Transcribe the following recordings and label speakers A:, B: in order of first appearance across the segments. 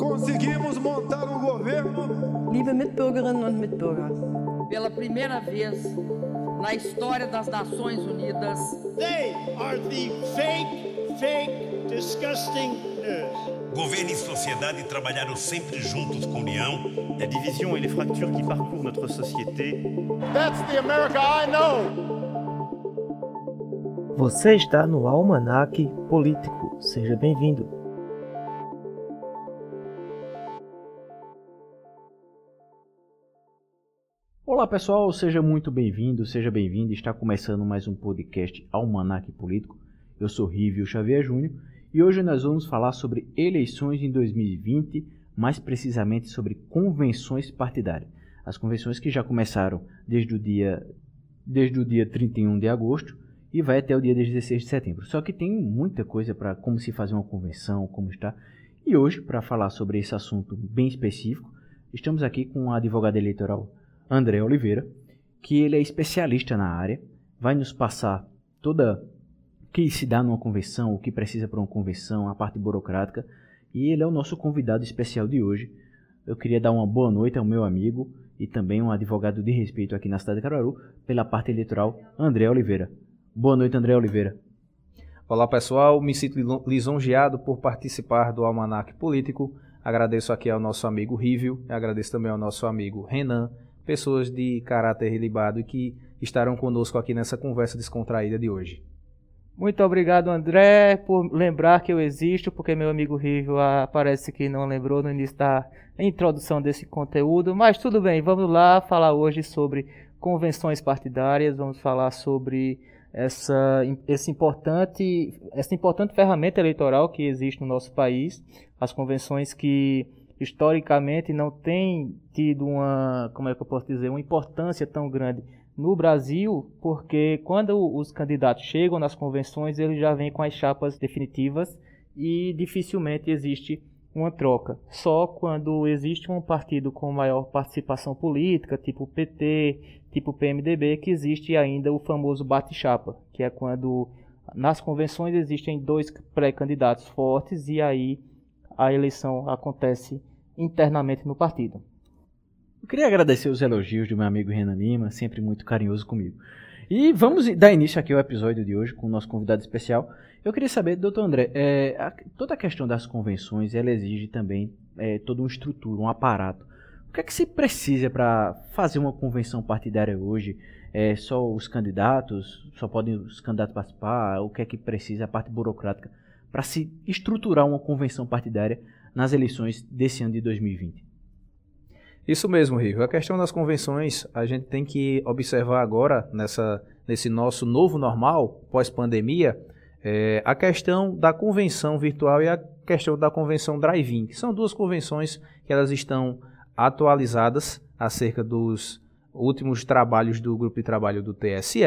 A: Conseguimos montar um governo.
B: Liebe Mitbürgerinnen und Mitbürger.
C: Pela primeira vez na história das Nações Unidas.
D: They are the fake, fake, disgusting news.
E: Governo e sociedade trabalharam sempre juntos com união.
F: La division et les fractures qui parcourent notre société.
D: That's the America I know.
G: Você está no Almanac Político. Seja bem-vindo.
H: Olá pessoal, seja muito bem-vindo, seja bem-vindo. Está começando mais um podcast Almanac Político. Eu sou Rívio Xavier Júnior e hoje nós vamos falar sobre eleições em 2020, mais precisamente sobre convenções partidárias. As convenções que já começaram desde o dia, desde o dia 31 de agosto e vai até o dia 16 de setembro. Só que tem muita coisa para como se fazer uma convenção, como está. E hoje, para falar sobre esse assunto bem específico, estamos aqui com o advogado eleitoral André Oliveira, que ele é especialista na área, vai nos passar toda o que se dá numa convenção, o que precisa para uma convenção, a parte burocrática, e ele é o nosso convidado especial de hoje. Eu queria dar uma boa noite ao meu amigo e também um advogado de respeito aqui na cidade de Caruaru, pela parte eleitoral, André Oliveira. Boa noite, André Oliveira.
I: Olá pessoal, me sinto lisonjeado por participar do Almanac Político. Agradeço aqui ao nosso amigo Rívio, agradeço também ao nosso amigo Renan, pessoas de caráter ilibado que estarão conosco aqui nessa conversa descontraída de hoje.
G: Muito obrigado, André, por lembrar que eu existo, porque meu amigo ah, parece que não lembrou no início da introdução desse conteúdo, mas tudo bem, vamos lá falar hoje sobre convenções partidárias, vamos falar sobre essa, esse importante, essa importante ferramenta eleitoral que existe no nosso país, as convenções que historicamente não têm tido uma, como é que eu posso dizer, uma importância tão grande no Brasil, porque quando os candidatos chegam nas convenções, eles já vêm com as chapas definitivas e dificilmente existe uma troca. Só quando existe um partido com maior participação política, tipo PT, tipo PMDB, que existe ainda o famoso bate-chapa, que é quando nas convenções existem dois pré-candidatos fortes e aí a eleição acontece internamente no partido.
H: Eu queria agradecer os elogios do meu amigo Renan Lima, sempre muito carinhoso comigo. E vamos dar início aqui ao episódio de hoje com o nosso convidado especial. Eu queria saber, doutor André, é, a, toda a questão das convenções, ela exige também é, toda uma estrutura, um aparato. O que é que se precisa para fazer uma convenção partidária hoje? É só os candidatos, só podem os candidatos participar? O que é que precisa, a parte burocrática, para se estruturar uma convenção partidária nas eleições desse ano de 2020?
I: Isso mesmo, Rico. A questão das convenções, a gente tem que observar agora, nessa, nesse nosso novo normal, pós-pandemia, é, a questão da convenção virtual e a questão da convenção drive-in, que são duas convenções que elas estão atualizadas acerca dos últimos trabalhos do grupo de trabalho do TSE,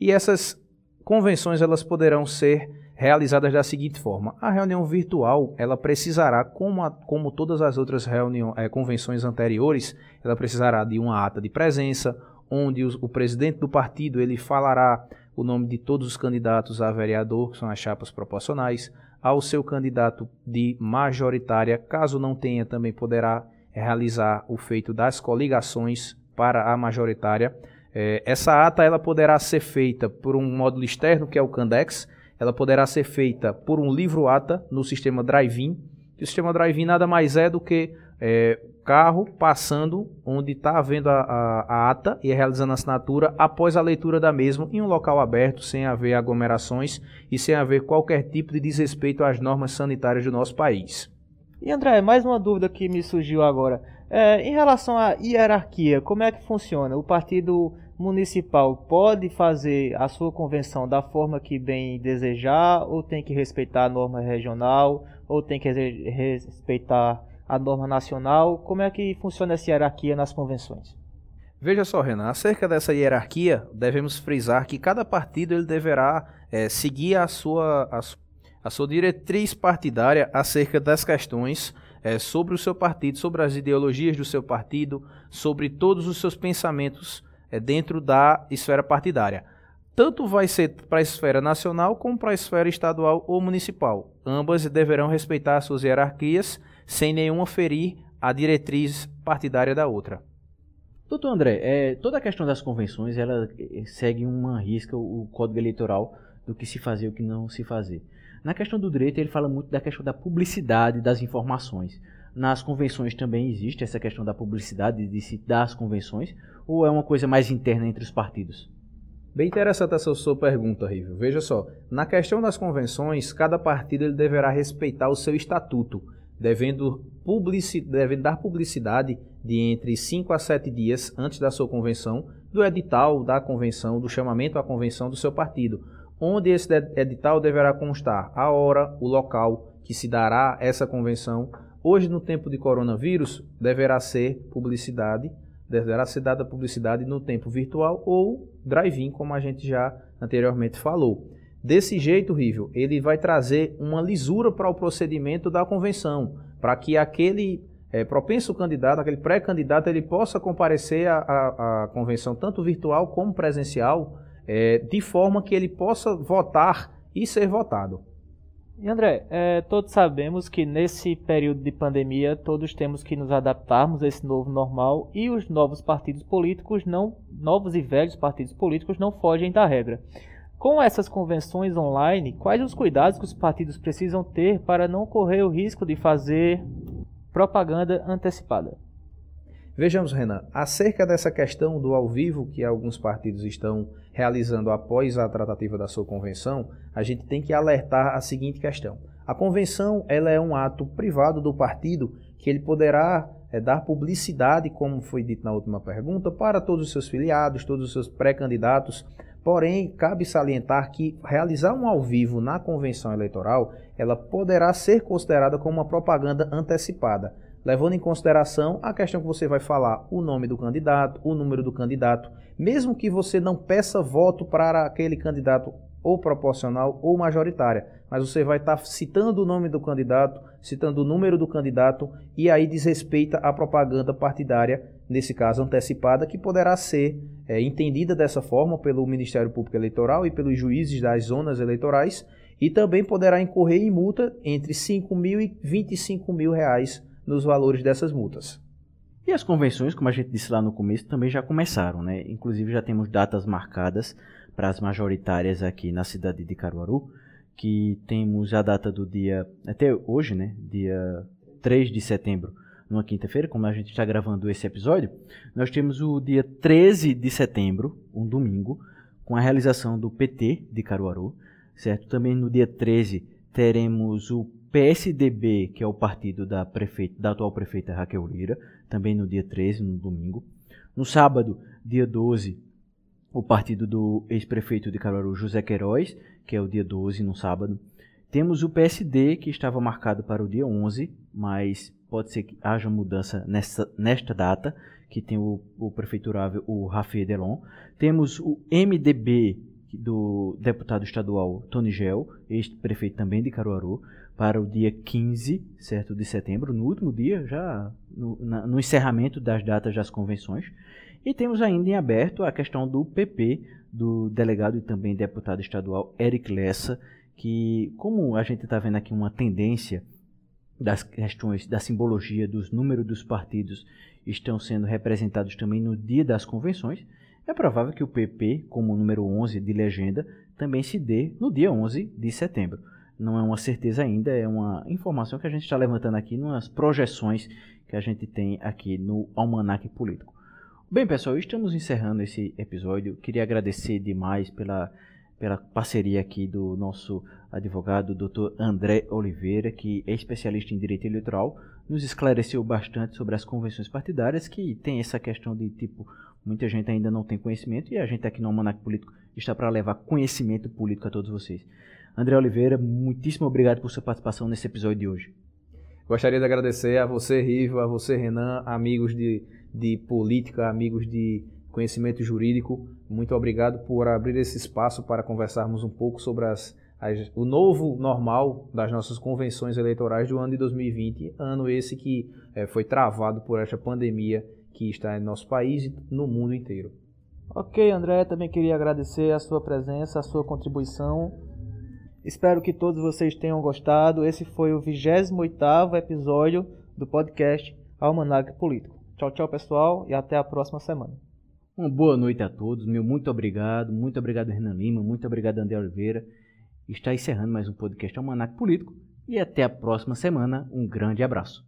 I: e essas convenções elas poderão ser realizadas da seguinte forma: a reunião virtual ela precisará, como, a, como todas as outras reuniões, é, convenções anteriores, ela precisará de uma ata de presença, onde os, o presidente do partido ele falará o nome de todos os candidatos a vereador, que são as chapas proporcionais, ao seu candidato de majoritária, caso não tenha, também poderá realizar o feito das coligações para a majoritária. É, essa ata ela poderá ser feita por um módulo externo, que é o Candex, ela poderá ser feita por um livro-ata no sistema Drive-In. O sistema Drive-In nada mais é do que é, carro passando onde está havendo a, a, a, ata e realizando a assinatura após a leitura da mesma em um local aberto, sem haver aglomerações e sem haver qualquer tipo de desrespeito às normas sanitárias do nosso país.
G: E André, mais uma dúvida que me surgiu agora. É, em relação à hierarquia, como é que funciona? O partido municipal pode fazer a sua convenção da forma que bem desejar, ou tem que respeitar a norma regional, ou tem que respeitar a norma nacional? Como é que funciona essa hierarquia nas convenções?
I: Veja só, Renan, acerca dessa hierarquia, devemos frisar que cada partido ele deverá é, seguir a sua, a, a, sua diretriz partidária acerca das questões é, sobre o seu partido, sobre as ideologias do seu partido, sobre todos os seus pensamentos é, dentro da esfera partidária. Tanto vai ser para a esfera nacional como para a esfera estadual ou municipal. Ambas deverão respeitar suas hierarquias, sem nenhuma ferir a diretriz partidária da outra.
H: Doutor André, é, toda a questão das convenções ela eh, segue uma risca o, código eleitoral do que se fazer e o que não se fazer. Na questão do direito, ele fala muito da questão da publicidade das informações. Nas convenções também existe essa questão da publicidade de se dar as convenções, ou é uma coisa mais interna entre os partidos?
I: Bem interessante essa sua pergunta, Rivo. Veja só, na questão das convenções, cada partido ele deverá respeitar o seu estatuto, devendo, publici devendo dar publicidade de entre 5 a 7 dias antes da sua convenção, do edital da convenção, do chamamento à convenção do seu partido, onde esse edital deverá constar a hora, o local que se dará essa convenção. Hoje, no tempo de coronavírus, deverá ser publicidade, deverá ser dada publicidade no tempo virtual ou drive-in, como a gente já anteriormente falou. Desse jeito, Rível, ele vai trazer uma lisura para o procedimento da convenção, para que aquele é, propenso candidato, aquele pré-candidato, ele possa comparecer à, convenção tanto virtual como presencial, é, de forma que ele possa votar e ser votado.
G: E André, é, todos sabemos que nesse período de pandemia todos temos que nos adaptarmos a esse novo normal e os novos partidos políticos não, novos e velhos partidos políticos não fogem da regra. Com essas convenções online, quais os cuidados que os partidos precisam ter para não correr o risco de fazer propaganda antecipada?
I: Vejamos, Renan, acerca dessa questão do ao vivo que alguns partidos estão realizando após a tratativa da sua convenção, a gente tem que alertar a seguinte questão. A convenção ela é um ato privado do partido que ele poderá é, dar publicidade, como foi dito na última pergunta, para todos os seus filiados, todos os seus pré-candidatos. Porém, cabe salientar que realizar um ao vivo na convenção eleitoral, ela poderá ser considerada como uma propaganda antecipada levando em consideração a questão que você vai falar, o nome do candidato, o número do candidato, mesmo que você não peça voto para aquele candidato ou proporcional ou majoritária, mas você vai estar citando o nome do candidato, citando o número do candidato e aí desrespeita a propaganda partidária, nesse caso antecipada, que poderá ser é, entendida dessa forma pelo Ministério Público Eleitoral e pelos juízes das zonas eleitorais e também poderá incorrer em multa entre 5 mil e 25 mil reais nos valores dessas multas.
H: E as convenções, como a gente disse lá no começo, também já começaram, né? Inclusive já temos datas marcadas para as majoritárias aqui na cidade de Caruaru, que temos a data do dia, até hoje, né? Dia 3 de setembro, numa quinta-feira, como a gente está gravando esse episódio, nós temos o dia 13 de setembro, um domingo, com a realização do PT de Caruaru, certo? Também no dia 13 teremos o PSDB, que é o partido da, prefeita, da atual prefeita Raquel Lira, também no dia 13, no domingo. No sábado, dia 12, o partido do ex-prefeito de Caruaru, José Queiroz, que é o dia 12, no sábado. Temos o PSD, que estava marcado para o dia 11, mas pode ser que haja mudança nessa, nesta data, que tem o, o prefeiturável, o Rafael Delon. Temos o MDB, do deputado estadual Tony Gel, ex-prefeito também de Caruaru para o dia 15 certo, de setembro, no último dia, já no, na, no encerramento das datas das convenções. E temos ainda em aberto a questão do PP, do delegado e também deputado estadual Eric Lessa, que, como a gente está vendo aqui uma tendência das questões da simbologia dos números dos partidos estão sendo representados também no dia das convenções, é provável que o PP, como número 11 de legenda, também se dê no dia 11 de setembro não é uma certeza ainda, é uma informação que a gente está levantando aqui nas projeções que a gente tem aqui no Almanac Político. Bem, pessoal, estamos encerrando esse episódio. Queria agradecer demais pela, pela parceria aqui do nosso advogado, Dr. André Oliveira, que é especialista em direito eleitoral, nos esclareceu bastante sobre as convenções partidárias, que tem essa questão de tipo, muita gente ainda não tem conhecimento e a gente aqui no Almanac Político está para levar conhecimento político a todos vocês. André Oliveira, muitíssimo obrigado por sua participação nesse episódio de hoje.
I: Gostaria de agradecer a você, Riva, a você, Renan, amigos de, de política, amigos de conhecimento jurídico. Muito obrigado por abrir esse espaço para conversarmos um pouco sobre as, as, o novo normal das nossas convenções eleitorais do ano de 2020, ano esse que é, foi travado por esta pandemia que está em nosso país e no mundo inteiro.
G: Ok, André, também queria agradecer a sua presença, a sua contribuição Espero que todos vocês tenham gostado. Esse foi o 28º episódio do podcast Almanac Político. Tchau, tchau, pessoal, e até a próxima semana.
H: Uma boa noite a todos, meu muito obrigado, muito obrigado Renan Lima, muito obrigado André Oliveira. Está encerrando mais um podcast Almanac Político e até a próxima semana. Um grande abraço.